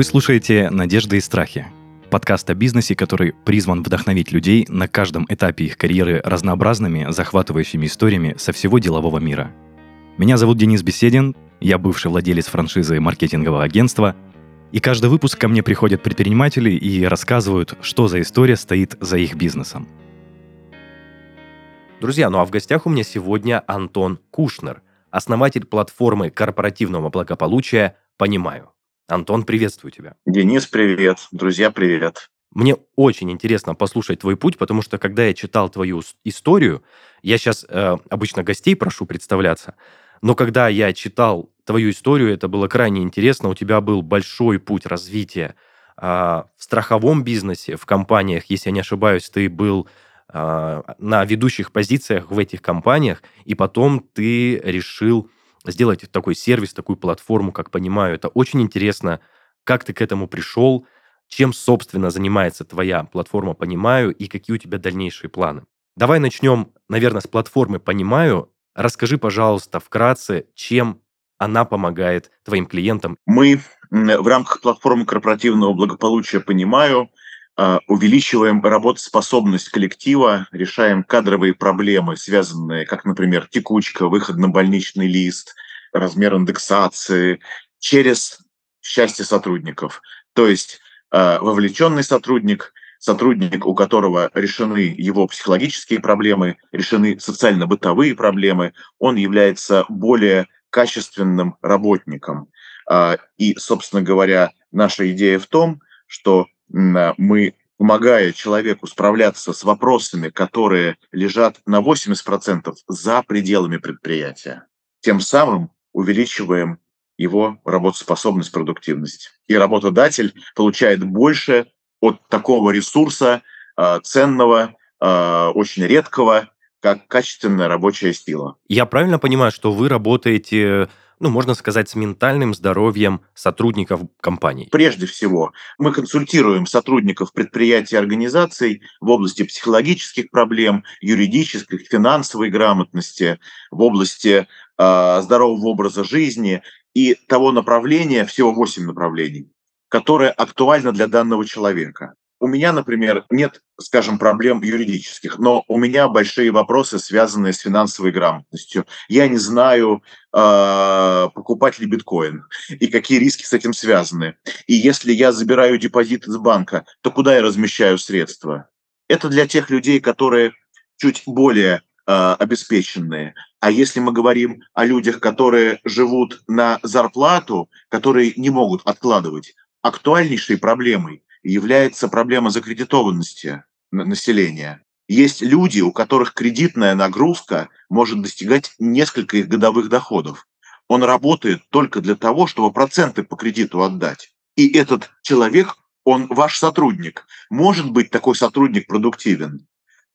Вы слушаете «Надежды и страхи» – подкаст о бизнесе, который призван вдохновить людей на каждом этапе их карьеры разнообразными, захватывающими историями со всего делового мира. Меня зовут Денис Беседин, я бывший владелец франшизы маркетингового агентства, и каждый выпуск ко мне приходят предприниматели и рассказывают, что за история стоит за их бизнесом. Друзья, ну а в гостях у меня сегодня Антон Кушнер, основатель платформы корпоративного благополучия «Понимаю». Антон, приветствую тебя. Денис, привет. Друзья, привет. Мне очень интересно послушать твой путь, потому что когда я читал твою историю, я сейчас э, обычно гостей прошу представляться, но когда я читал твою историю, это было крайне интересно. У тебя был большой путь развития э, в страховом бизнесе, в компаниях, если я не ошибаюсь, ты был э, на ведущих позициях в этих компаниях, и потом ты решил сделать такой сервис, такую платформу, как понимаю. Это очень интересно, как ты к этому пришел, чем, собственно, занимается твоя платформа «Понимаю» и какие у тебя дальнейшие планы. Давай начнем, наверное, с платформы «Понимаю». Расскажи, пожалуйста, вкратце, чем она помогает твоим клиентам. Мы в рамках платформы корпоративного благополучия «Понимаю» увеличиваем работоспособность коллектива, решаем кадровые проблемы, связанные, как, например, текучка, выход на больничный лист, размер индексации, через счастье сотрудников. То есть а, вовлеченный сотрудник, сотрудник, у которого решены его психологические проблемы, решены социально-бытовые проблемы, он является более качественным работником. А, и, собственно говоря, наша идея в том, что мы, помогая человеку справляться с вопросами, которые лежат на 80% за пределами предприятия, тем самым увеличиваем его работоспособность, продуктивность. И работодатель получает больше от такого ресурса э, ценного, э, очень редкого, как качественная рабочая сила. Я правильно понимаю, что вы работаете ну, можно сказать, с ментальным здоровьем сотрудников компаний? Прежде всего, мы консультируем сотрудников предприятий и организаций в области психологических проблем, юридических, финансовой грамотности, в области э, здорового образа жизни и того направления, всего 8 направлений, которое актуально для данного человека. У меня, например, нет, скажем, проблем юридических, но у меня большие вопросы, связанные с финансовой грамотностью. Я не знаю, э, покупать ли биткоин и какие риски с этим связаны. И если я забираю депозит из банка, то куда я размещаю средства? Это для тех людей, которые чуть более э, обеспеченные. А если мы говорим о людях, которые живут на зарплату, которые не могут откладывать, актуальнейшей проблемой является проблема закредитованности населения. Есть люди, у которых кредитная нагрузка может достигать несколько их годовых доходов. Он работает только для того, чтобы проценты по кредиту отдать. И этот человек, он ваш сотрудник. Может быть такой сотрудник продуктивен?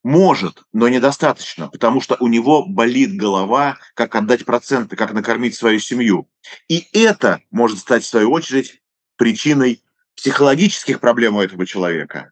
Может, но недостаточно, потому что у него болит голова, как отдать проценты, как накормить свою семью. И это может стать, в свою очередь, причиной психологических проблем у этого человека.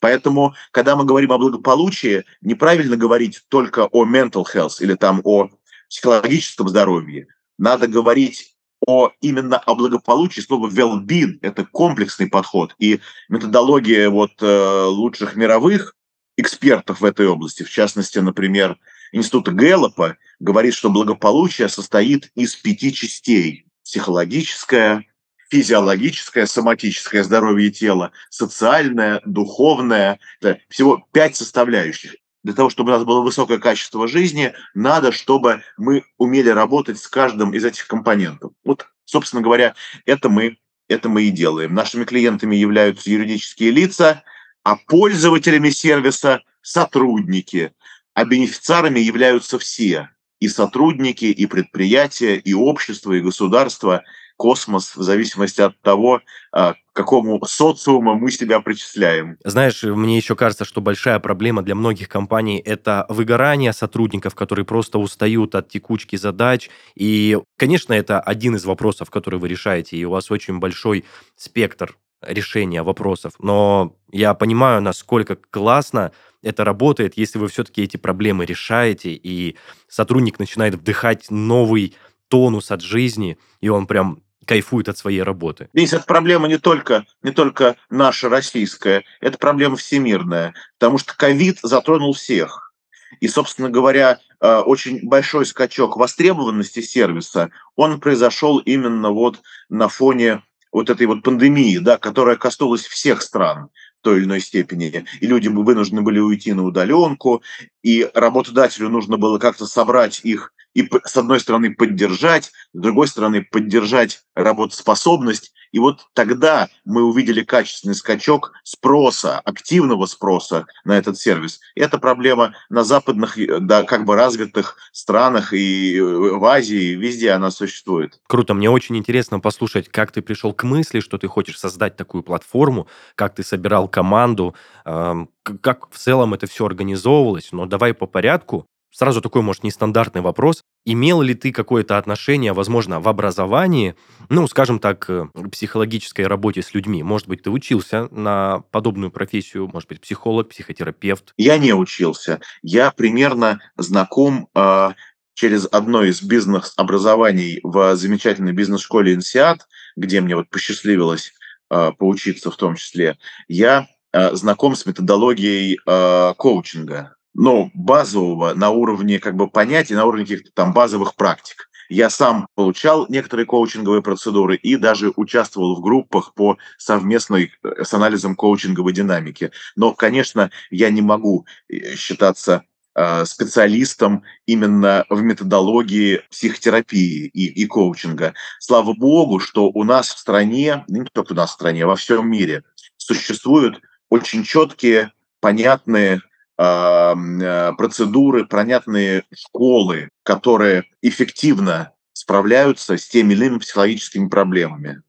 Поэтому, когда мы говорим о благополучии, неправильно говорить только о mental health или там о психологическом здоровье. Надо говорить о именно о благополучии. Слово well-being – это комплексный подход. И методология вот, э, лучших мировых экспертов в этой области, в частности, например, Института Гэллопа, говорит, что благополучие состоит из пяти частей. Психологическое, физиологическое, соматическое здоровье тела, социальное, духовное. Это всего пять составляющих. Для того, чтобы у нас было высокое качество жизни, надо, чтобы мы умели работать с каждым из этих компонентов. Вот, собственно говоря, это мы, это мы и делаем. Нашими клиентами являются юридические лица, а пользователями сервиса – сотрудники. А бенефициарами являются все – и сотрудники, и предприятия, и общество, и государство – космос в зависимости от того, а, к какому социуму мы себя причисляем. Знаешь, мне еще кажется, что большая проблема для многих компаний – это выгорание сотрудников, которые просто устают от текучки задач. И, конечно, это один из вопросов, который вы решаете, и у вас очень большой спектр решения вопросов. Но я понимаю, насколько классно это работает, если вы все-таки эти проблемы решаете, и сотрудник начинает вдыхать новый тонус от жизни, и он прям кайфует от своей работы. Денис, эта проблема не только, не только наша российская, это проблема всемирная, потому что ковид затронул всех. И, собственно говоря, э, очень большой скачок востребованности сервиса, он произошел именно вот на фоне вот этой вот пандемии, да, которая коснулась всех стран в той или иной степени. И люди вынуждены были уйти на удаленку, и работодателю нужно было как-то собрать их и, с одной стороны, поддержать, с другой стороны, поддержать работоспособность. И вот тогда мы увидели качественный скачок спроса, активного спроса на этот сервис. И это проблема на западных, да, как бы развитых странах и в Азии, везде она существует. Круто, мне очень интересно послушать, как ты пришел к мысли, что ты хочешь создать такую платформу, как ты собирал команду, как в целом это все организовывалось. Но давай по порядку. Сразу такой, может, нестандартный вопрос. Имел ли ты какое-то отношение, возможно, в образовании, ну, скажем так, э, психологической работе с людьми? Может быть, ты учился на подобную профессию, может быть, психолог, психотерапевт? Я не учился. Я примерно знаком э, через одно из бизнес-образований в замечательной бизнес-школе «Инсиат», где мне вот посчастливилось э, поучиться в том числе. Я э, знаком с методологией э, коучинга ну, базового на уровне как бы понятий, на уровне каких-то там базовых практик. Я сам получал некоторые коучинговые процедуры и даже участвовал в группах по совместной э, с анализом коучинговой динамики. Но, конечно, я не могу э, считаться э, специалистом именно в методологии психотерапии и, и коучинга. Слава богу, что у нас в стране, не только у нас в стране, а во всем мире существуют очень четкие, понятные процедуры, понятные школы, которые эффективно справляются с теми или иными психологическими проблемами.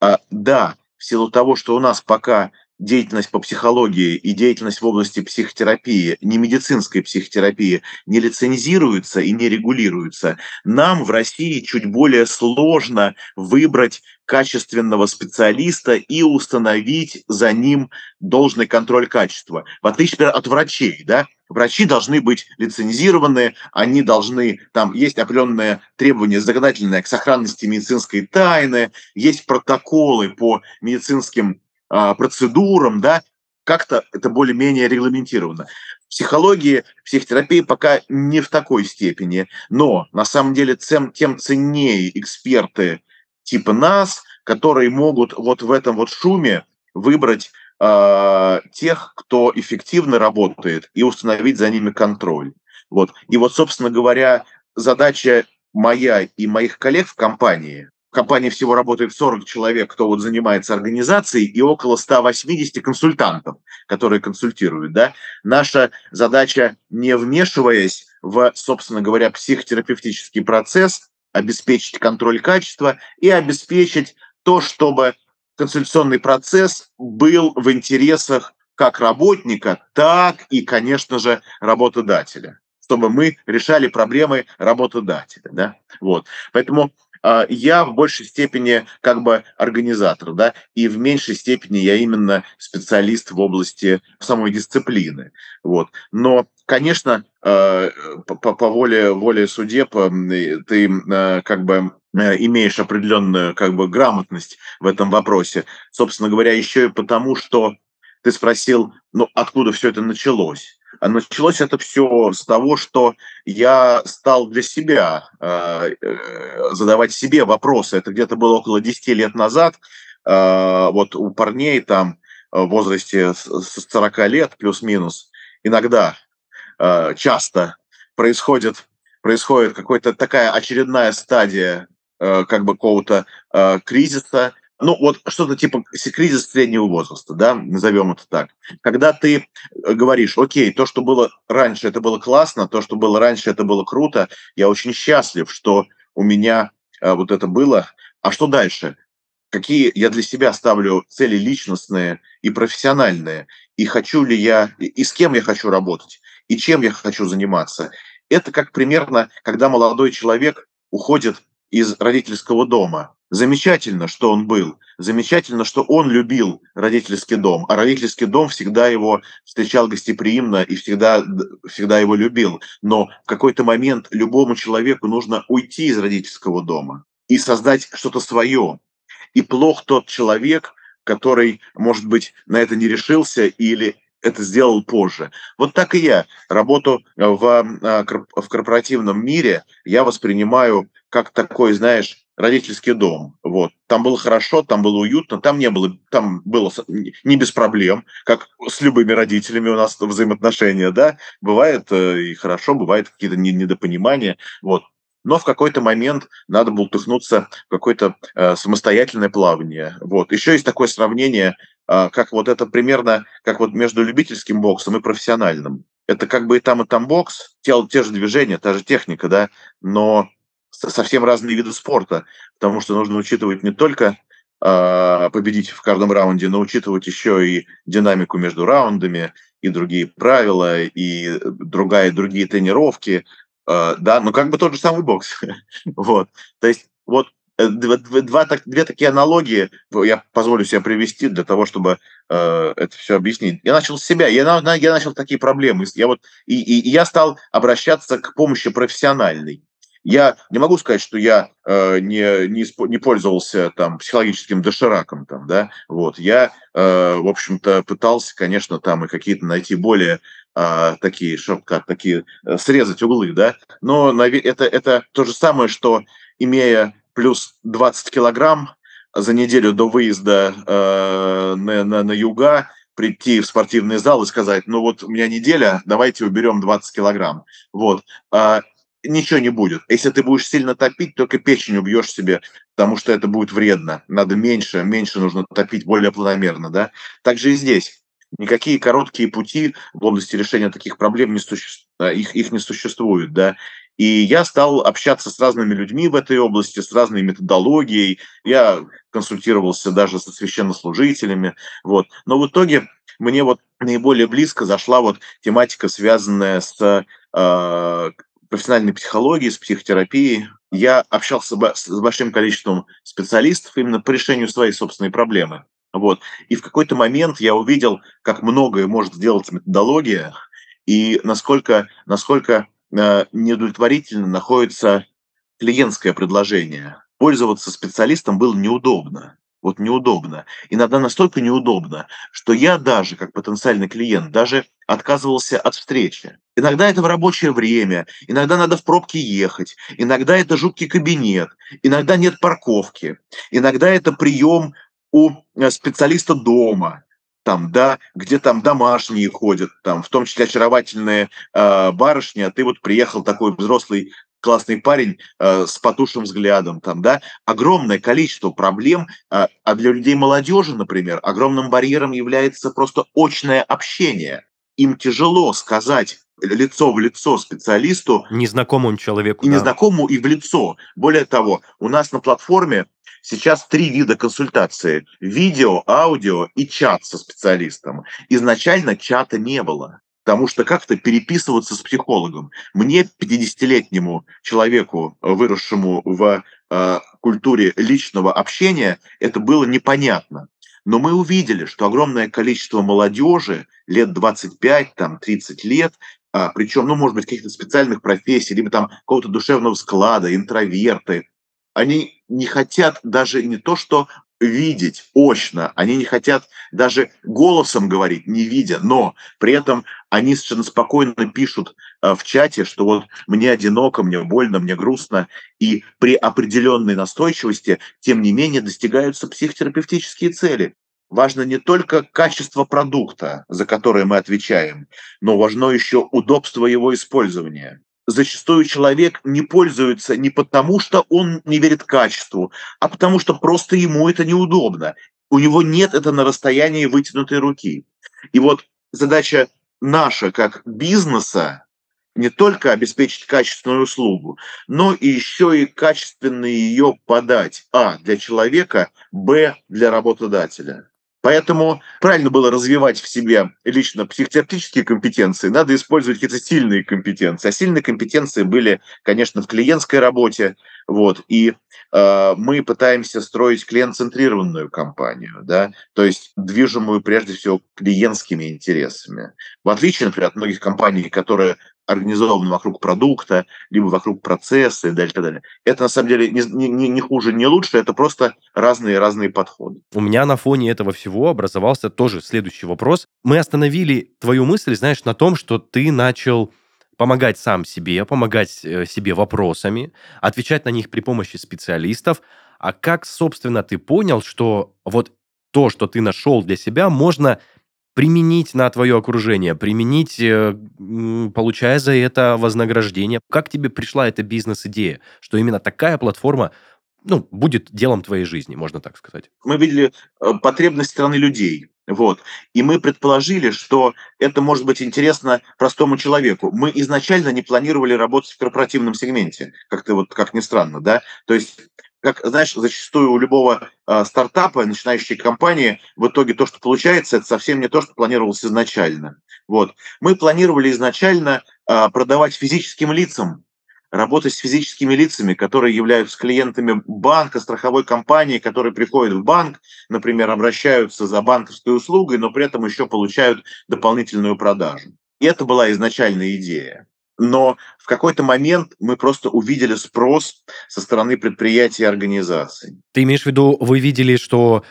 А, да, в силу того, что у нас пока деятельность по психологии и деятельность в области психотерапии, не медицинской психотерапии, не лицензируется и не регулируется, нам в России чуть более сложно выбрать качественного специалиста и установить за ним должный контроль качества. В отличие от врачей, да, врачи должны быть лицензированы, они должны, там есть определенные требования законодательные к сохранности медицинской тайны, есть протоколы по медицинским процедурам, да, как-то это более-менее регламентировано. В психологии, психотерапии пока не в такой степени, но на самом деле тем, тем ценнее эксперты типа нас, которые могут вот в этом вот шуме выбрать э, тех, кто эффективно работает, и установить за ними контроль. Вот. И вот, собственно говоря, задача моя и моих коллег в компании компании всего работает 40 человек, кто вот занимается организацией, и около 180 консультантов, которые консультируют. Да? Наша задача, не вмешиваясь в, собственно говоря, психотерапевтический процесс, обеспечить контроль качества и обеспечить то, чтобы консультационный процесс был в интересах как работника, так и, конечно же, работодателя чтобы мы решали проблемы работодателя. Да? Вот. Поэтому я в большей степени как бы организатор, да, и в меньшей степени я именно специалист в области самой дисциплины. Вот. Но, конечно, а, по, по воле, воле судеб ты а, как бы имеешь определенную как бы грамотность в этом вопросе. Собственно говоря, еще и потому, что ты спросил, ну, откуда все это началось. А началось это все с того, что я стал для себя э, э, задавать себе вопросы. Это где-то было около 10 лет назад. Э, вот у парней там в возрасте с 40 лет плюс-минус иногда, э, часто происходит, происходит какая-то такая очередная стадия э, как бы какого-то э, кризиса, ну, вот что-то типа кризис среднего возраста, да, назовем это так. Когда ты э, говоришь, окей, то, что было раньше, это было классно, то, что было раньше, это было круто, я очень счастлив, что у меня а, вот это было. А что дальше? Какие я для себя ставлю цели личностные и профессиональные? И хочу ли я, и с кем я хочу работать? И чем я хочу заниматься? Это как примерно, когда молодой человек уходит из родительского дома. Замечательно, что он был. Замечательно, что он любил родительский дом. А родительский дом всегда его встречал гостеприимно и всегда, всегда его любил. Но в какой-то момент любому человеку нужно уйти из родительского дома. и создать что-то свое. И плох тот человек, который, может быть, на это не решился или это сделал позже. Вот так и я. Работу в, а, в корпоративном мире я воспринимаю как такой, знаешь, родительский дом. Вот. Там было хорошо, там было уютно, там не было, там было не без проблем, как с любыми родителями у нас взаимоотношения, да. Бывает э, и хорошо, бывает какие-то недопонимания. Вот. Но в какой-то момент надо было тухнуться в какое-то э, самостоятельное плавание. Вот. Еще есть такое сравнение, э, как вот это примерно, как вот между любительским боксом и профессиональным. Это как бы и там, и там бокс, те, те же движения, та же техника, да, но совсем разные виды спорта, потому что нужно учитывать не только э, победить в каждом раунде, но учитывать еще и динамику между раундами, и другие правила, и другая, другие тренировки, э, да, ну как бы тот же самый бокс. вот. То есть вот э, два, два, две такие аналогии я позволю себе привести для того, чтобы э, это все объяснить. Я начал с себя, я, я начал такие проблемы. Я вот, и, и, и я стал обращаться к помощи профессиональной. Я не могу сказать, что я э, не, не, не пользовался там психологическим дошираком, там, да, вот. Я, э, в общем-то, пытался, конечно, там и какие-то найти более э, такие шорткат, такие срезать углы, да, но это, это то же самое, что имея плюс 20 килограмм за неделю до выезда э, на, на, на юга, прийти в спортивный зал и сказать, ну вот у меня неделя, давайте уберем 20 килограмм. Вот. А ничего не будет. Если ты будешь сильно топить, только печень убьешь себе, потому что это будет вредно. Надо меньше, меньше нужно топить более планомерно, да. Также и здесь. Никакие короткие пути в области решения таких проблем не существуют, их, их не существует, да. И я стал общаться с разными людьми в этой области, с разной методологией. Я консультировался даже со священнослужителями. Вот. Но в итоге мне вот наиболее близко зашла вот тематика, связанная с э, профессиональной психологии, с психотерапией. Я общался с большим количеством специалистов именно по решению своей собственной проблемы. Вот. И в какой-то момент я увидел, как многое может сделать методология, и насколько, насколько неудовлетворительно находится клиентское предложение. Пользоваться специалистом было неудобно вот неудобно. Иногда настолько неудобно, что я даже, как потенциальный клиент, даже отказывался от встречи. Иногда это в рабочее время, иногда надо в пробке ехать, иногда это жуткий кабинет, иногда нет парковки, иногда это прием у э, специалиста дома, там, да, где там домашние ходят, там, в том числе очаровательные э, барышни, а ты вот приехал такой взрослый классный парень э, с потушим взглядом, там, да, огромное количество проблем, э, а для людей молодежи, например, огромным барьером является просто очное общение. Им тяжело сказать лицо в лицо специалисту. Незнакомому человеку. И да. незнакомому, и в лицо. Более того, у нас на платформе сейчас три вида консультации. Видео, аудио и чат со специалистом. Изначально чата не было. Потому что как-то переписываться с психологом. Мне, 50-летнему человеку, выросшему в э, культуре личного общения, это было непонятно. Но мы увидели, что огромное количество молодежи, лет 25, там, 30 лет, а, причем, ну, может быть, каких-то специальных профессий, либо там какого-то душевного склада, интроверты, они не хотят даже не то, что видеть очно, они не хотят даже голосом говорить, не видя, но при этом они совершенно спокойно пишут э, в чате, что вот мне одиноко, мне больно, мне грустно, и при определенной настойчивости, тем не менее, достигаются психотерапевтические цели. Важно не только качество продукта, за которое мы отвечаем, но важно еще удобство его использования зачастую человек не пользуется не потому, что он не верит качеству, а потому что просто ему это неудобно. У него нет это на расстоянии вытянутой руки. И вот задача наша как бизнеса не только обеспечить качественную услугу, но и еще и качественно ее подать. А, для человека, б, для работодателя. Поэтому правильно было развивать в себе лично психотерапевтические компетенции, надо использовать какие-то сильные компетенции. А сильные компетенции были, конечно, в клиентской работе, вот, и э, мы пытаемся строить клиент-центрированную компанию, да, то есть движимую прежде всего клиентскими интересами. В отличие, например, от многих компаний, которые организованы вокруг продукта, либо вокруг процесса и далее, и далее. Это на самом деле не, не, не хуже, не лучше, это просто разные-разные подходы. У меня на фоне этого всего образовался тоже следующий вопрос. Мы остановили твою мысль, знаешь, на том, что ты начал помогать сам себе, помогать э, себе вопросами, отвечать на них при помощи специалистов. А как, собственно, ты понял, что вот то, что ты нашел для себя, можно применить на твое окружение, применить, э, получая за это вознаграждение. Как тебе пришла эта бизнес-идея, что именно такая платформа ну, будет делом твоей жизни, можно так сказать? Мы видели э, потребность страны людей. Вот. И мы предположили, что это может быть интересно простому человеку. Мы изначально не планировали работать в корпоративном сегменте, как-то вот, как ни странно, да. То есть как, знаешь, зачастую у любого э, стартапа, начинающей компании, в итоге то, что получается, это совсем не то, что планировалось изначально. Вот. Мы планировали изначально э, продавать физическим лицам, работать с физическими лицами, которые являются клиентами банка, страховой компании, которые приходят в банк, например, обращаются за банковской услугой, но при этом еще получают дополнительную продажу. И это была изначальная идея но в какой-то момент мы просто увидели спрос со стороны предприятий и организаций. Ты имеешь в виду, вы видели, что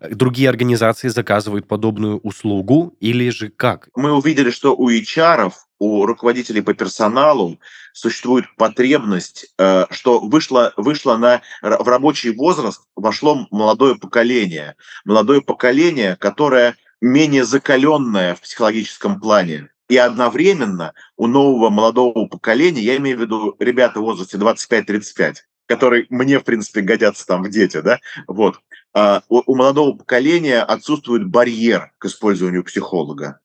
э, другие организации заказывают подобную услугу или же как? Мы увидели, что у HR, у руководителей по персоналу существует потребность, э, что вышло, вышло на, в рабочий возраст, вошло молодое поколение. Молодое поколение, которое менее закаленное в психологическом плане, и одновременно у нового молодого поколения, я имею в виду ребята в возрасте 25-35, которые мне, в принципе, годятся там в дети, да, вот, а у молодого поколения отсутствует барьер к использованию психолога.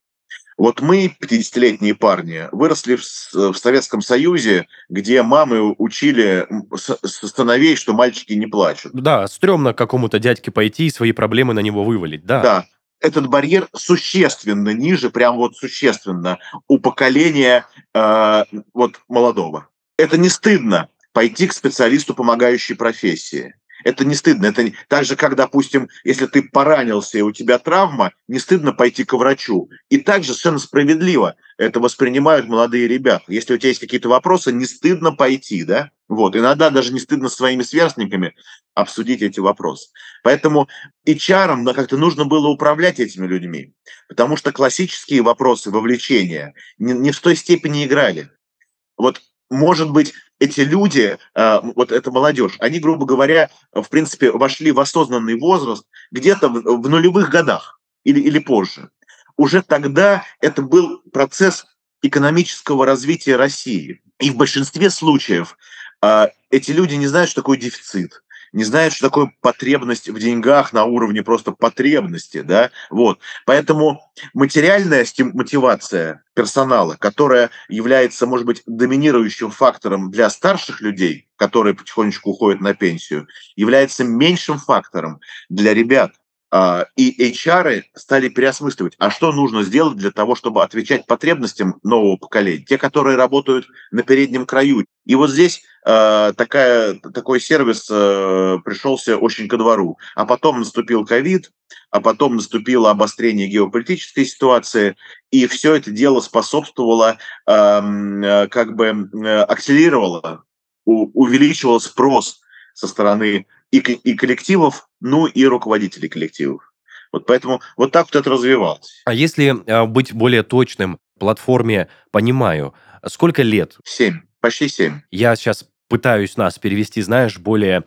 Вот мы, 50-летние парни, выросли в, в Советском Союзе, где мамы учили сыновей, что мальчики не плачут. Да, стрёмно какому-то дядьке пойти и свои проблемы на него вывалить, да. Да, этот барьер существенно ниже, прям вот существенно у поколения э, вот молодого. Это не стыдно пойти к специалисту помогающей профессии. Это не стыдно. Это так же, как, допустим, если ты поранился и у тебя травма, не стыдно пойти к врачу. И также совершенно справедливо это воспринимают молодые ребята. Если у тебя есть какие-то вопросы, не стыдно пойти, да? Вот. Иногда даже не стыдно своими сверстниками обсудить эти вопросы. Поэтому HR да, как-то нужно было управлять этими людьми, потому что классические вопросы вовлечения не, не в той степени играли. Вот может быть, эти люди, а, вот эта молодежь, они, грубо говоря, в принципе, вошли в осознанный возраст где-то в нулевых годах или, или позже. Уже тогда это был процесс экономического развития России. И в большинстве случаев а, эти люди не знают, что такое дефицит не знают, что такое потребность в деньгах на уровне просто потребности, да, вот. Поэтому материальная мотивация персонала, которая является, может быть, доминирующим фактором для старших людей, которые потихонечку уходят на пенсию, является меньшим фактором для ребят, и HR стали переосмысливать, а что нужно сделать для того, чтобы отвечать потребностям нового поколения, те, которые работают на переднем краю. И вот здесь э, такая, такой сервис э, пришелся очень ко двору. А потом наступил ковид, а потом наступило обострение геополитической ситуации, и все это дело способствовало, э, как бы э, акселерировало, у, увеличивало спрос со стороны и, и коллективов, ну и руководителей коллективов. Вот поэтому вот так вот это развивалось. А если э, быть более точным, платформе «Понимаю», сколько лет? Семь, почти семь. Я сейчас пытаюсь нас перевести, знаешь, более,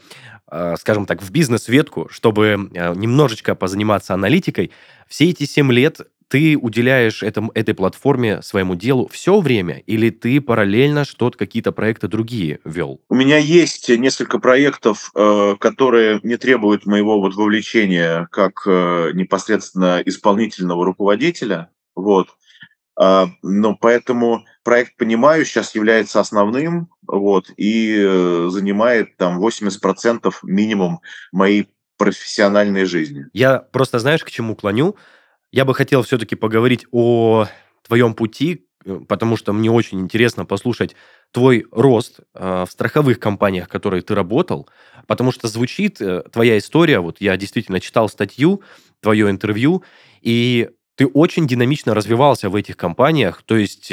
э, скажем так, в бизнес-ветку, чтобы э, немножечко позаниматься аналитикой. Все эти семь лет ты уделяешь этому, этой платформе, своему делу все время, или ты параллельно что-то, какие-то проекты другие вел? У меня есть несколько проектов, э, которые не требуют моего вот вовлечения как э, непосредственно исполнительного руководителя. Вот. А, но поэтому проект «Понимаю» сейчас является основным вот, и э, занимает там 80% минимум моей профессиональной жизни. Я просто, знаешь, к чему клоню? Я бы хотел все-таки поговорить о твоем пути, э, потому что мне очень интересно послушать твой рост э, в страховых компаниях, в которых ты работал, потому что звучит э, твоя история, вот я действительно читал статью, твое интервью, и ты очень динамично развивался в этих компаниях, то есть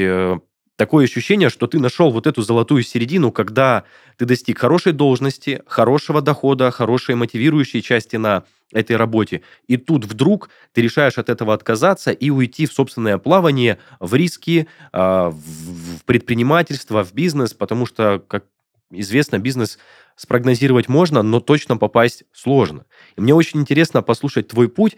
такое ощущение, что ты нашел вот эту золотую середину, когда ты достиг хорошей должности, хорошего дохода, хорошей мотивирующей части на этой работе, и тут вдруг ты решаешь от этого отказаться и уйти в собственное плавание, в риски, а, в предпринимательство, в бизнес, потому что, как известно, бизнес спрогнозировать можно, но точно попасть сложно. И мне очень интересно послушать твой путь,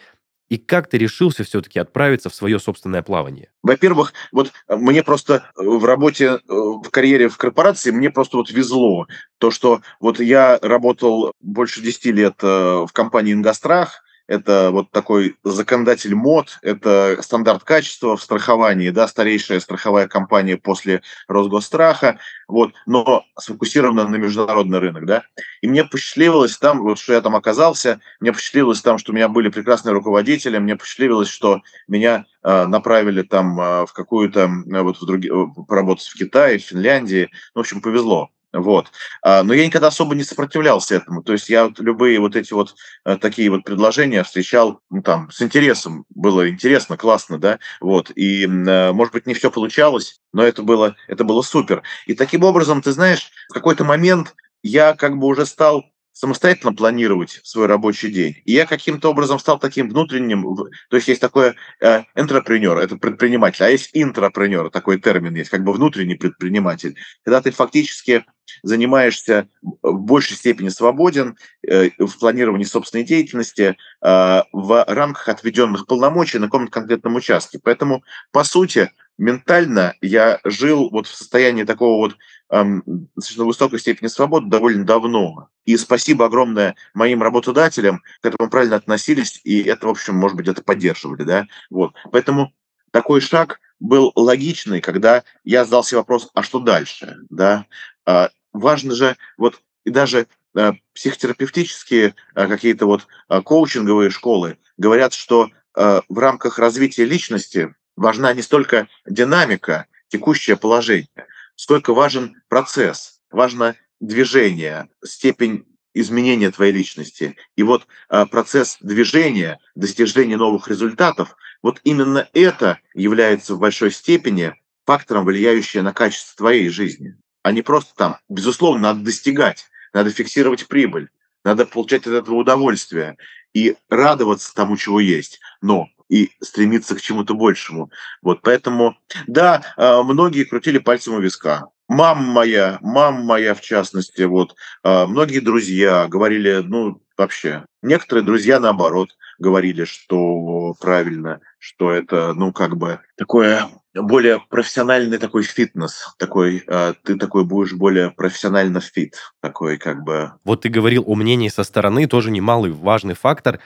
и как ты решился все-таки отправиться в свое собственное плавание? Во-первых, вот э, мне просто э, в работе, э, в карьере в корпорации, мне просто вот везло. То, что вот я работал больше 10 лет в компании «Ингострах», это вот такой законодатель мод, это стандарт качества в страховании, да, старейшая страховая компания после Росгосстраха, вот, но сфокусирована на международный рынок, да. И мне посчастливилось там, вот, что я там оказался, мне посчастливилось там, что у меня были прекрасные руководители, мне посчастливилось, что меня э, направили там э, в какую-то, э, вот в другие, поработать в Китае, в Финляндии, ну, в общем, повезло. Вот. А, но я никогда особо не сопротивлялся этому. То есть я любые вот эти вот э, такие вот предложения встречал ну, там, с интересом. Было интересно, классно, да. Вот. И, э, может быть, не все получалось, но это было, это было супер. И таким образом, ты знаешь, в какой-то момент я как бы уже стал самостоятельно планировать свой рабочий день. И я каким-то образом стал таким внутренним, то есть есть такое э, entrepreneur, это предприниматель, а есть интрапренер, такой термин есть, как бы внутренний предприниматель. Когда ты фактически занимаешься в большей степени свободен э, в планировании собственной деятельности э, в рамках отведенных полномочий на каком-то конкретном участке. Поэтому, по сути, ментально я жил вот в состоянии такого вот достаточно высокой степени свободы довольно давно. И спасибо огромное моим работодателям, к этому правильно относились, и это, в общем, может быть, это поддерживали, да. Вот. Поэтому такой шаг был логичный, когда я задал себе вопрос, а что дальше, да. А, важно же, вот и даже а, психотерапевтические а, какие-то вот коучинговые школы говорят, что в рамках развития личности важна не столько динамика, текущее положение, сколько важен процесс, важно движение, степень изменения твоей личности. И вот а, процесс движения, достижения новых результатов, вот именно это является в большой степени фактором, влияющим на качество твоей жизни, а не просто там, безусловно, надо достигать, надо фиксировать прибыль, надо получать от этого удовольствие и радоваться тому, чего есть. Но и стремиться к чему-то большему. Вот поэтому, да, а, многие крутили пальцем у виска. Мама моя, мама моя в частности, вот, а, многие друзья говорили, ну, вообще, некоторые друзья, наоборот, говорили, что правильно, что это, ну, как бы такое более профессиональный такой фитнес, такой, э, ты такой будешь более профессионально fit, такой как бы. Вот ты говорил о мнении со стороны, тоже немалый важный фактор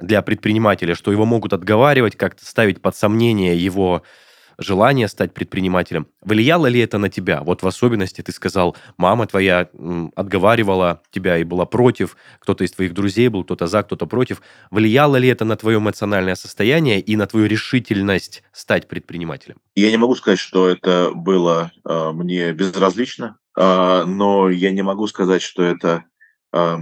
для предпринимателя, что его могут отговаривать, как-то ставить под сомнение его желание стать предпринимателем. Влияло ли это на тебя? Вот в особенности ты сказал, мама твоя отговаривала тебя и была против, кто-то из твоих друзей был, кто-то за, кто-то против. Влияло ли это на твое эмоциональное состояние и на твою решительность стать предпринимателем? Я не могу сказать, что это было э, мне безразлично, э, но я не могу сказать, что это э,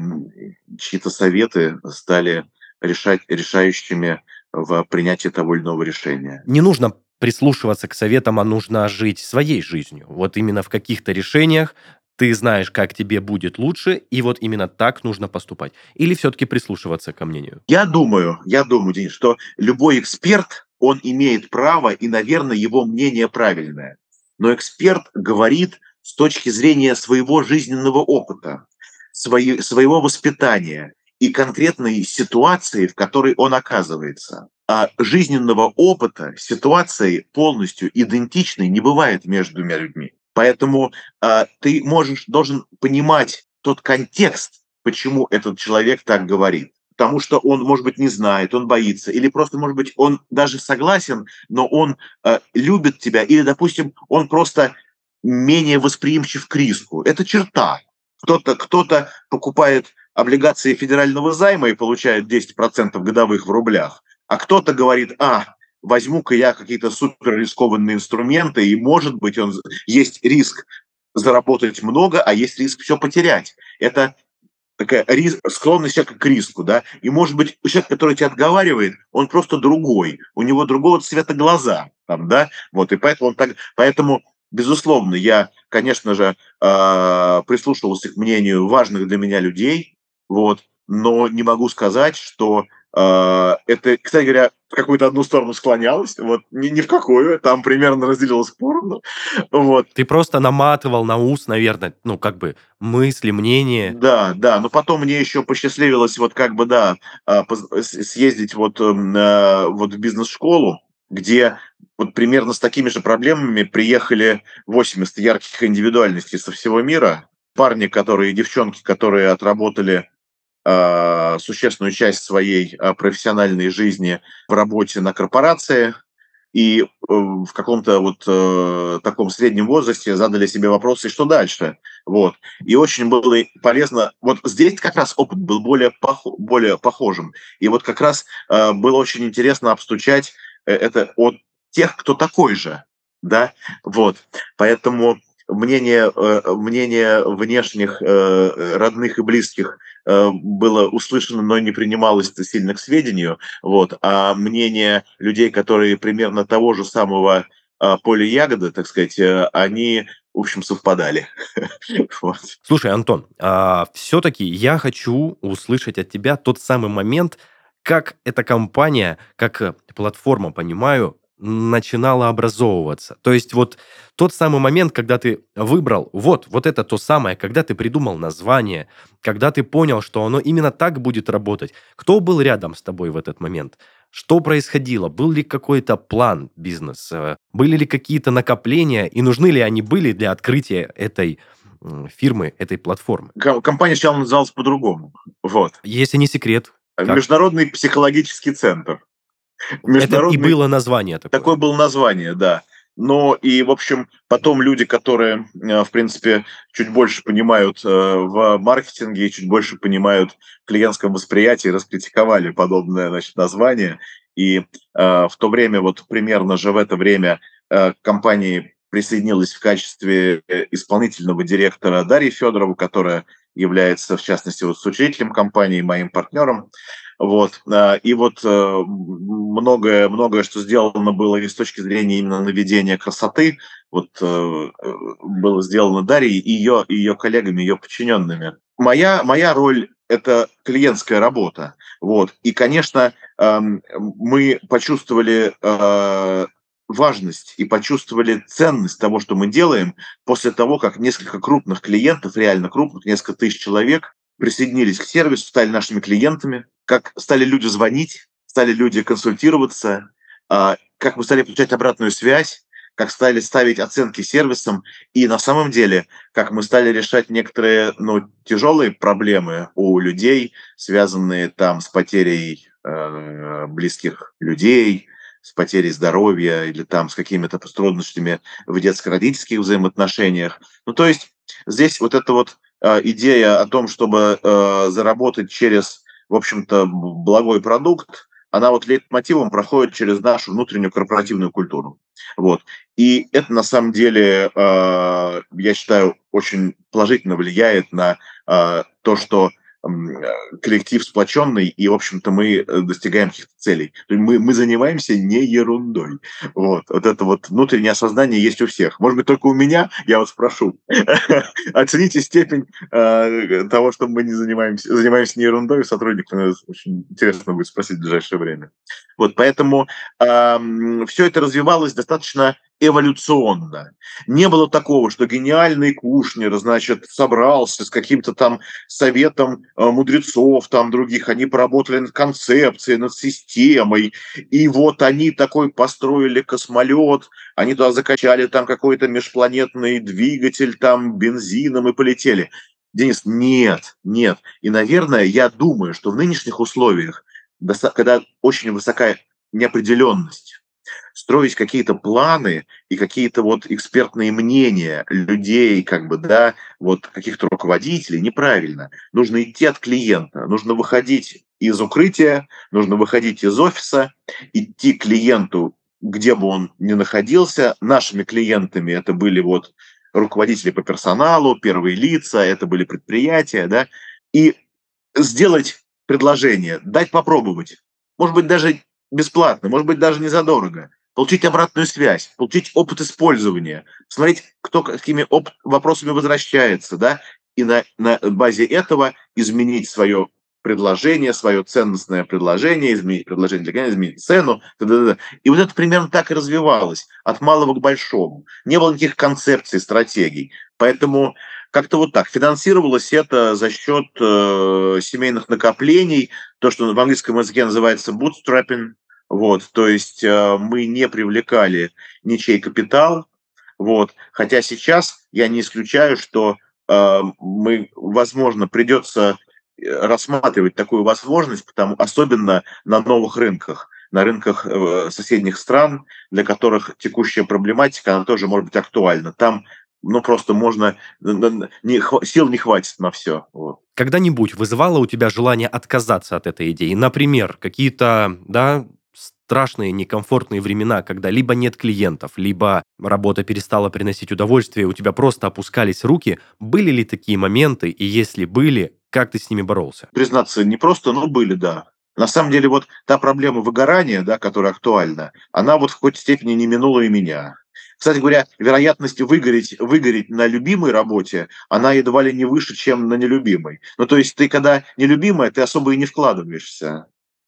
чьи-то советы стали решать, решающими в принятии того или иного решения. Не нужно прислушиваться к советам, а нужно жить своей жизнью. Вот именно в каких-то решениях ты знаешь, как тебе будет лучше, и вот именно так нужно поступать. Или все-таки прислушиваться ко мнению? Я думаю, я думаю, Денис, что любой эксперт, он имеет право, и, наверное, его мнение правильное. Но эксперт говорит с точки зрения своего жизненного опыта, свои, своего воспитания и конкретной ситуации, в которой он оказывается. А жизненного опыта ситуации полностью идентичной не бывает между двумя людьми. Поэтому а, ты можешь, должен понимать тот контекст, почему этот человек так говорит. Потому что он, может быть, не знает, он боится, или просто, может быть, он даже согласен, но он э, любит тебя, или, допустим, он просто менее восприимчив к риску. Это черта. Кто-то кто покупает облигации федерального займа и получает 10% годовых в рублях, а кто-то говорит, а, возьму-ка я какие-то супер рискованные инструменты, и, может быть, он, есть риск заработать много, а есть риск все потерять. Это такая риск, склонность человека к риску, да, и, может быть, человек, который тебя отговаривает, он просто другой, у него другого цвета глаза, там, да, вот, и поэтому он так, поэтому Безусловно, я, конечно же, э, прислушивался к мнению важных для меня людей, вот, но не могу сказать, что э, это, кстати говоря, в какую-то одну сторону склонялось, вот, ни, ни в какую, там примерно разделилось поровну, вот. Ты просто наматывал на ус, наверное, ну, как бы, мысли, мнения. Да, да, но потом мне еще посчастливилось вот как бы, да, а, съездить вот, эм, вот в бизнес-школу, где вот примерно с такими же проблемами приехали 80 ярких индивидуальностей со всего мира, парни, которые, девчонки, которые отработали существенную часть своей э, профессиональной жизни в работе на корпорации и э, в каком-то вот э, таком среднем возрасте задали себе вопросы, что дальше. Вот. И очень было полезно. Вот здесь как раз опыт был более, пох, более похожим. И вот как раз э, было очень интересно обстучать это от тех, кто такой же. Да? Вот. Поэтому мнение, э, мнение внешних э, родных и близких э, было услышано, но не принималось сильно к сведению, вот, а мнение людей, которые примерно того же самого поля ягоды, так сказать, они в общем, совпадали. Слушай, Антон, а все-таки я хочу услышать от тебя тот самый момент, как эта компания, как платформа, понимаю, начинала образовываться. То есть вот тот самый момент, когда ты выбрал, вот, вот это то самое, когда ты придумал название, когда ты понял, что оно именно так будет работать. Кто был рядом с тобой в этот момент? Что происходило? Был ли какой-то план бизнеса? Были ли какие-то накопления? И нужны ли они были для открытия этой фирмы, этой платформы? Компания сначала называлась по-другому. Вот. Если не секрет. Как? Международный психологический центр. Это и было название такое. Такое было название, да. Но и, в общем, потом люди, которые, э, в принципе, чуть больше понимают э, в маркетинге чуть больше понимают в клиентском восприятии, раскритиковали подобное значит, название. И э, в то время, вот примерно же в это время э, компании присоединилась в качестве исполнительного директора Дарья Федорова, которая является, в частности, вот с учредителем компании, моим партнером. Вот. А, и вот э, многое, многое, что сделано было и с точки зрения именно наведения красоты, вот э, э, было сделано Дарьей и ее, ее коллегами, ее подчиненными. Моя, моя роль – это клиентская работа. Вот. И, конечно, эм, мы почувствовали важность и почувствовали ценность того, что мы делаем, после того, как несколько крупных клиентов, реально крупных, несколько тысяч человек, присоединились к сервису, стали нашими клиентами, как стали люди звонить, стали люди консультироваться, а, как мы стали получать обратную связь, как стали ставить оценки сервисам, и на самом деле, как мы стали решать некоторые ну, тяжелые проблемы у людей, связанные там с потерей э, близких людей, с потерей здоровья или там с какими-то трудностями в детско-родительских взаимоотношениях. Ну, то есть здесь вот эта вот идея о том, чтобы э, заработать через в общем-то, благой продукт, она вот лейтмотивом проходит через нашу внутреннюю корпоративную культуру. Вот. И это на самом деле, э, я считаю, очень положительно влияет на э, то, что коллектив сплоченный, и, в общем-то, мы э, достигаем каких-то целей. Мы, мы занимаемся не ерундой. Вот. вот это вот внутреннее осознание есть у всех. Может быть, только у меня, я вот спрошу, оцените степень э, того, что мы не занимаемся, занимаемся не ерундой, сотрудниками очень интересно будет спросить в ближайшее время. Вот, поэтому э, все это развивалось достаточно эволюционно. Не было такого, что гениальный Кушнер, значит, собрался с каким-то там советом э, мудрецов, там других, они поработали над концепцией, над системой, и вот они такой построили космолет, они туда закачали там какой-то межпланетный двигатель, там бензином и полетели. Денис, нет, нет. И, наверное, я думаю, что в нынешних условиях, когда очень высокая неопределенность, строить какие-то планы и какие-то вот экспертные мнения людей, как бы, да, вот каких-то руководителей, неправильно. Нужно идти от клиента, нужно выходить из укрытия, нужно выходить из офиса, идти к клиенту, где бы он ни находился. Нашими клиентами это были вот руководители по персоналу, первые лица, это были предприятия, да, и сделать предложение, дать попробовать. Может быть, даже бесплатно, может быть, даже не задорого. Получить обратную связь, получить опыт использования, смотреть, кто какими оп- вопросами возвращается, да, и на, на базе этого изменить свое предложение, свое ценностное предложение, изменить предложение для клиента, изменить цену. Да-да-да. И вот это примерно так и развивалось, от малого к большому. Не было никаких концепций, стратегий. Поэтому как-то вот так. Финансировалось это за счет э, семейных накоплений, то, что в английском языке называется bootstrapping. Вот, то есть э, мы не привлекали ничей капитал, вот, хотя сейчас я не исключаю, что э, мы, возможно, придется э, рассматривать такую возможность, потому, особенно на новых рынках, на рынках э, соседних стран, для которых текущая проблематика, она тоже может быть актуальна. Там ну, просто можно, не, сил не хватит на все. Вот. Когда-нибудь вызывало у тебя желание отказаться от этой идеи? Например, какие-то, да, страшные, некомфортные времена, когда либо нет клиентов, либо работа перестала приносить удовольствие, у тебя просто опускались руки. Были ли такие моменты? И если были, как ты с ними боролся? Признаться, не просто, но были, да. На самом деле, вот та проблема выгорания, да, которая актуальна, она вот в какой-то степени не минула и меня. Кстати говоря, вероятность выгореть, выгореть на любимой работе, она едва ли не выше, чем на нелюбимой. Ну, то есть ты, когда нелюбимая, ты особо и не вкладываешься.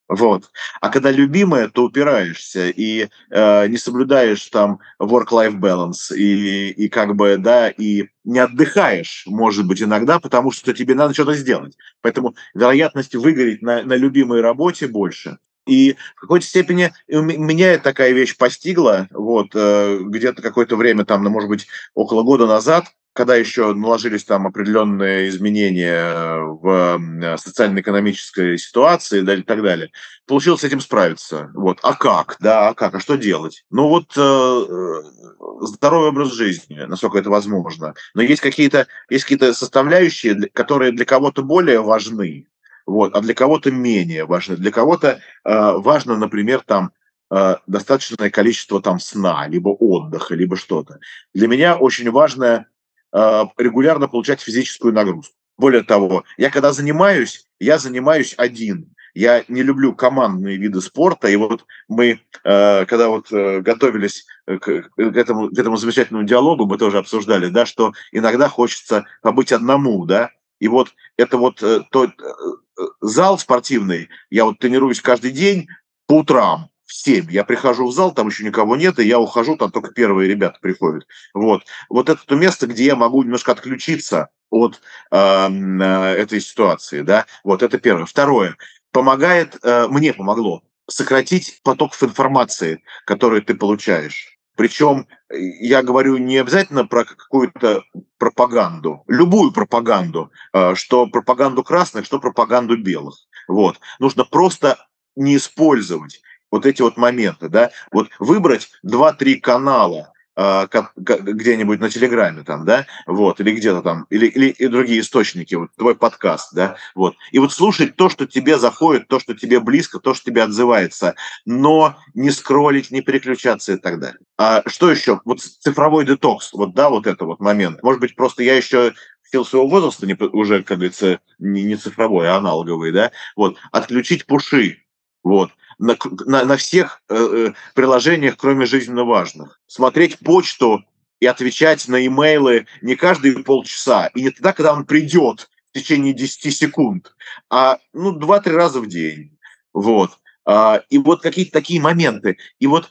Вот. А когда любимая, то упираешься и э, не соблюдаешь там work-life balance и, и как бы, да, и не отдыхаешь, может быть, иногда, потому что тебе надо что-то сделать. Поэтому вероятность выгореть на, на любимой работе больше. И в какой-то степени меня такая вещь постигла, вот, э, где-то какое-то время, там, ну, может быть, около года назад, когда еще наложились там определенные изменения в социально-экономической ситуации и так далее, получилось с этим справиться. Вот. А как? Да, а как? А что делать? Ну вот э, э здоровый образ жизни, насколько это возможно. Но есть какие-то есть какие-то составляющие, которые для кого-то более важны, вот, а для кого-то менее важны. Для кого-то э, важно, например, там э, достаточное количество там сна, либо отдыха, либо что-то. Для меня очень важно э, регулярно получать физическую нагрузку. Более того, я когда занимаюсь, я занимаюсь один. Я не люблю командные виды спорта, и вот мы, э, когда вот э, готовились к, к, этому, к этому замечательному диалогу, мы тоже обсуждали, да, что иногда хочется побыть одному, да, и вот это вот э, то, э, э, зал спортивный, я вот тренируюсь каждый день по утрам, в 7. Я прихожу в зал, там еще никого нет, и я ухожу, там только первые ребята приходят. Вот, вот это то место, где я могу немножко отключиться от э, этой ситуации, да, вот это первое. Второе, помогает, э, мне помогло сократить поток информации, который ты получаешь. Причем я говорю не обязательно про какую-то пропаганду, любую пропаганду, э, что пропаганду красных, что пропаганду белых. Вот. Нужно просто не использовать вот эти вот моменты, да, вот выбрать 2-3 канала, а, где-нибудь на Телеграме там, да, вот, или где-то там, или, или и другие источники, вот твой подкаст, да, вот. И вот слушать то, что тебе заходит, то, что тебе близко, то, что тебе отзывается, но не скроллить, не переключаться и так далее. А что еще? Вот цифровой детокс, вот, да, вот это вот момент. Может быть, просто я еще в силу своего возраста не, уже, как говорится, не, не цифровой, а аналоговый, да, вот, отключить пуши, вот, на, на, на всех э, э, приложениях, кроме жизненно важных. Смотреть почту и отвечать на имейлы не каждые полчаса, и не тогда, когда он придет в течение 10 секунд, а ну, 2-3 раза в день. Вот. А, и вот какие-то такие моменты. И вот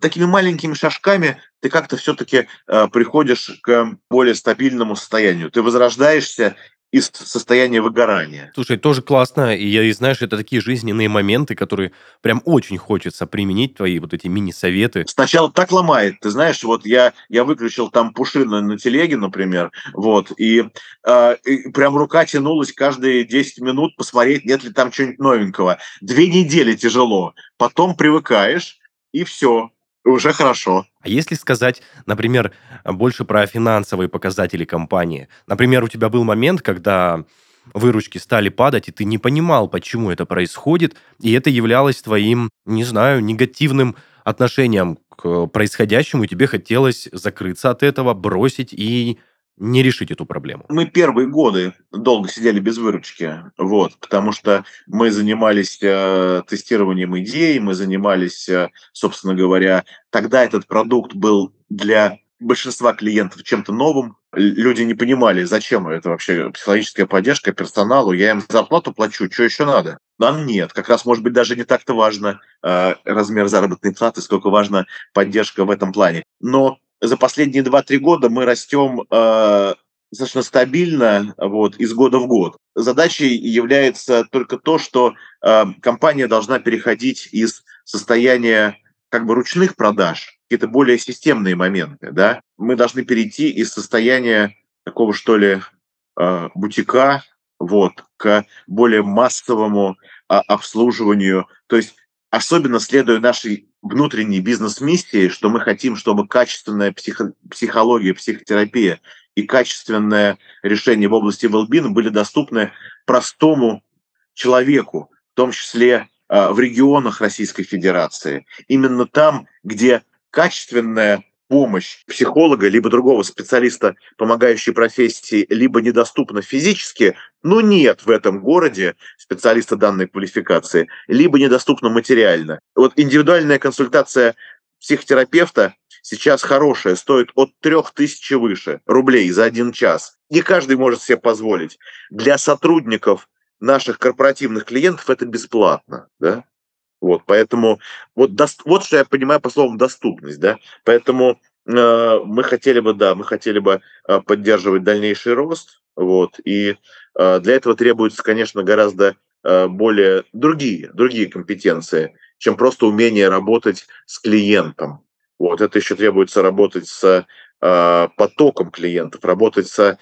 такими маленькими шажками ты как-то все-таки э, приходишь к более стабильному состоянию. Ты возрождаешься из состояния выгорания. Слушай, тоже классно, и я, и знаешь, это такие жизненные моменты, которые прям очень хочется применить, твои вот эти мини-советы. Сначала так ломает, ты знаешь, вот я, я выключил там пуши на, на телеге, например, вот, и, э, и прям рука тянулась каждые 10 минут посмотреть, нет ли там чего-нибудь новенького. Две недели тяжело, потом привыкаешь, и все, уже хорошо. А если сказать, например, больше про финансовые показатели компании? Например, у тебя был момент, когда выручки стали падать, и ты не понимал, почему это происходит, и это являлось твоим, не знаю, негативным отношением к происходящему, и тебе хотелось закрыться от этого, бросить и не решить эту проблему? Мы первые годы долго сидели без выручки, вот, потому что мы занимались э, тестированием идей, мы занимались, э, собственно говоря, тогда этот продукт был для большинства клиентов чем-то новым. Люди не понимали, зачем это вообще психологическая поддержка персоналу. Я им зарплату плачу, что еще надо? Нам нет. Как раз, может быть, даже не так-то важно э, размер заработной платы, сколько важна поддержка в этом плане. Но за последние 2-3 года мы растем э, достаточно стабильно вот, из года в год. Задачей является только то, что э, компания должна переходить из состояния как бы ручных продаж какие-то более системные моменты, да, мы должны перейти из состояния такого, что ли, э, бутика, вот, к более массовому а, обслуживанию. То есть особенно следуя нашей внутренней бизнес-миссии, что мы хотим, чтобы качественная психо- психология, психотерапия и качественное решение в области well были доступны простому человеку, в том числе э, в регионах Российской Федерации. Именно там, где качественная помощь психолога либо другого специалиста, помогающей профессии, либо недоступна физически, но нет в этом городе специалиста данной квалификации, либо недоступна материально. Вот индивидуальная консультация психотерапевта сейчас хорошая, стоит от 3000 выше рублей за один час. Не каждый может себе позволить. Для сотрудников наших корпоративных клиентов это бесплатно. Да? Вот, поэтому вот, дост, вот что я понимаю по словам доступность, да, поэтому э, мы хотели бы, да, мы хотели бы э, поддерживать дальнейший рост, вот, и э, для этого требуются, конечно, гораздо э, более другие, другие компетенции, чем просто умение работать с клиентом. Вот, это еще требуется работать с э, потоком клиентов, работать с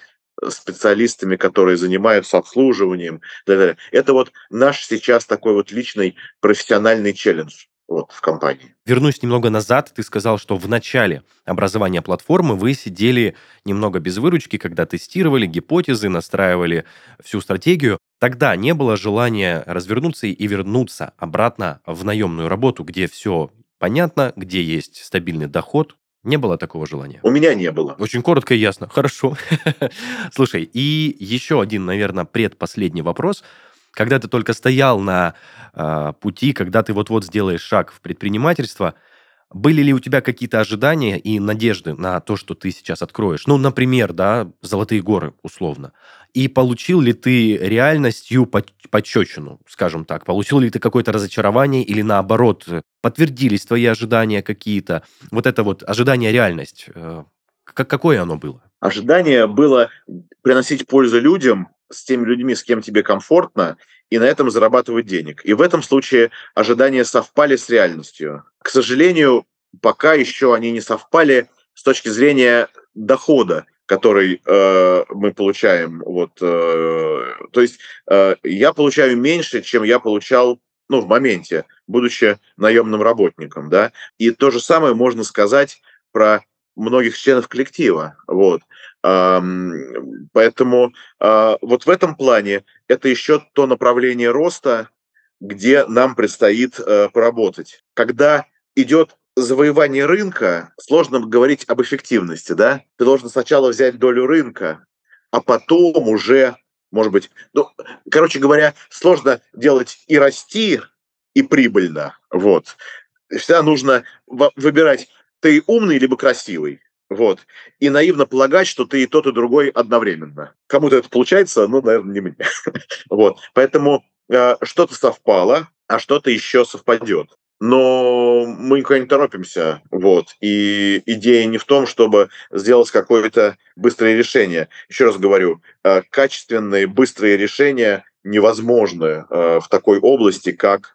специалистами, которые занимаются обслуживанием. Это вот наш сейчас такой вот личный профессиональный челлендж вот, в компании. Вернусь немного назад. Ты сказал, что в начале образования платформы вы сидели немного без выручки, когда тестировали гипотезы, настраивали всю стратегию. Тогда не было желания развернуться и вернуться обратно в наемную работу, где все понятно, где есть стабильный доход, не было такого желания? У меня не было. Очень коротко и ясно. Хорошо. Слушай, и еще один, наверное, предпоследний вопрос. Когда ты только стоял на э, пути, когда ты вот-вот сделаешь шаг в предпринимательство, были ли у тебя какие-то ожидания и надежды на то, что ты сейчас откроешь? Ну, например, да, Золотые горы, условно. И получил ли ты реальностью подчечину, скажем так? Получил ли ты какое-то разочарование или наоборот, подтвердились твои ожидания какие-то? Вот это вот ожидание-реальность, э, как, какое оно было? Ожидание было приносить пользу людям, с теми людьми, с кем тебе комфортно, и на этом зарабатывать денег. И в этом случае ожидания совпали с реальностью. К сожалению, пока еще они не совпали с точки зрения дохода, который э, мы получаем. Вот, э, то есть э, я получаю меньше, чем я получал ну, в моменте, будучи наемным работником. Да? И то же самое можно сказать про многих членов коллектива. Вот. Поэтому а, вот в этом плане это еще то направление роста, где нам предстоит э, поработать. Когда идет завоевание рынка, сложно говорить об эффективности, да? Ты должен сначала взять долю рынка, а потом уже, может быть, ну, короче говоря, сложно делать и расти, и прибыльно, вот. Всегда нужно выбирать, ты умный либо красивый. Вот. И наивно полагать, что ты и тот, и другой одновременно. Кому-то это получается, ну, наверное, не мне. вот. Поэтому э, что-то совпало, а что-то еще совпадет. Но мы никуда не торопимся. Вот. И идея не в том, чтобы сделать какое-то быстрое решение. Еще раз говорю, э, качественные, быстрые решения невозможны э, в такой области, как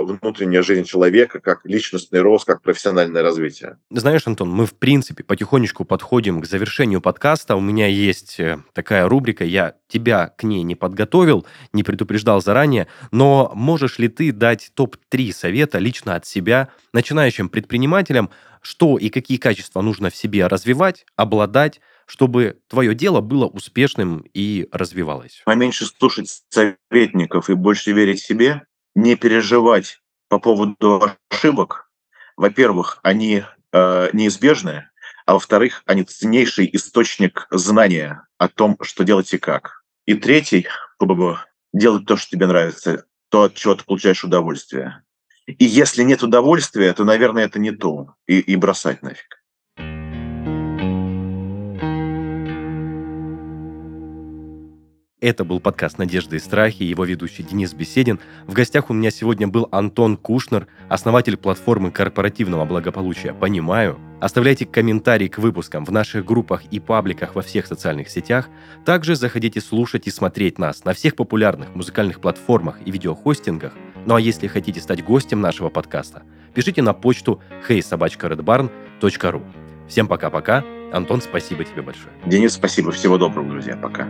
внутренняя жизнь человека, как личностный рост, как профессиональное развитие. Знаешь, Антон, мы, в принципе, потихонечку подходим к завершению подкаста. У меня есть э, такая рубрика, я тебя к ней не подготовил, не предупреждал заранее, но можешь ли ты дать топ-3 совета лично от себя начинающим предпринимателям, что и какие качества нужно в себе развивать, обладать, чтобы твое дело было успешным и развивалось? Поменьше слушать советников и больше верить себе, не переживать по поводу ошибок. Во-первых, они э, неизбежны, а во-вторых, они ценнейший источник знания о том, что делать и как. И третий, делать то, что тебе нравится, то, от чего ты получаешь удовольствие. И если нет удовольствия, то, наверное, это не то. И, и бросать нафиг. Это был подкаст «Надежды и страхи», его ведущий Денис Беседин. В гостях у меня сегодня был Антон Кушнер, основатель платформы корпоративного благополучия «Понимаю». Оставляйте комментарии к выпускам в наших группах и пабликах во всех социальных сетях. Также заходите слушать и смотреть нас на всех популярных музыкальных платформах и видеохостингах. Ну а если хотите стать гостем нашего подкаста, пишите на почту heysobachkaredbarn.ru. Всем пока-пока. Антон, спасибо тебе большое. Денис, спасибо. Всего доброго, друзья. Пока.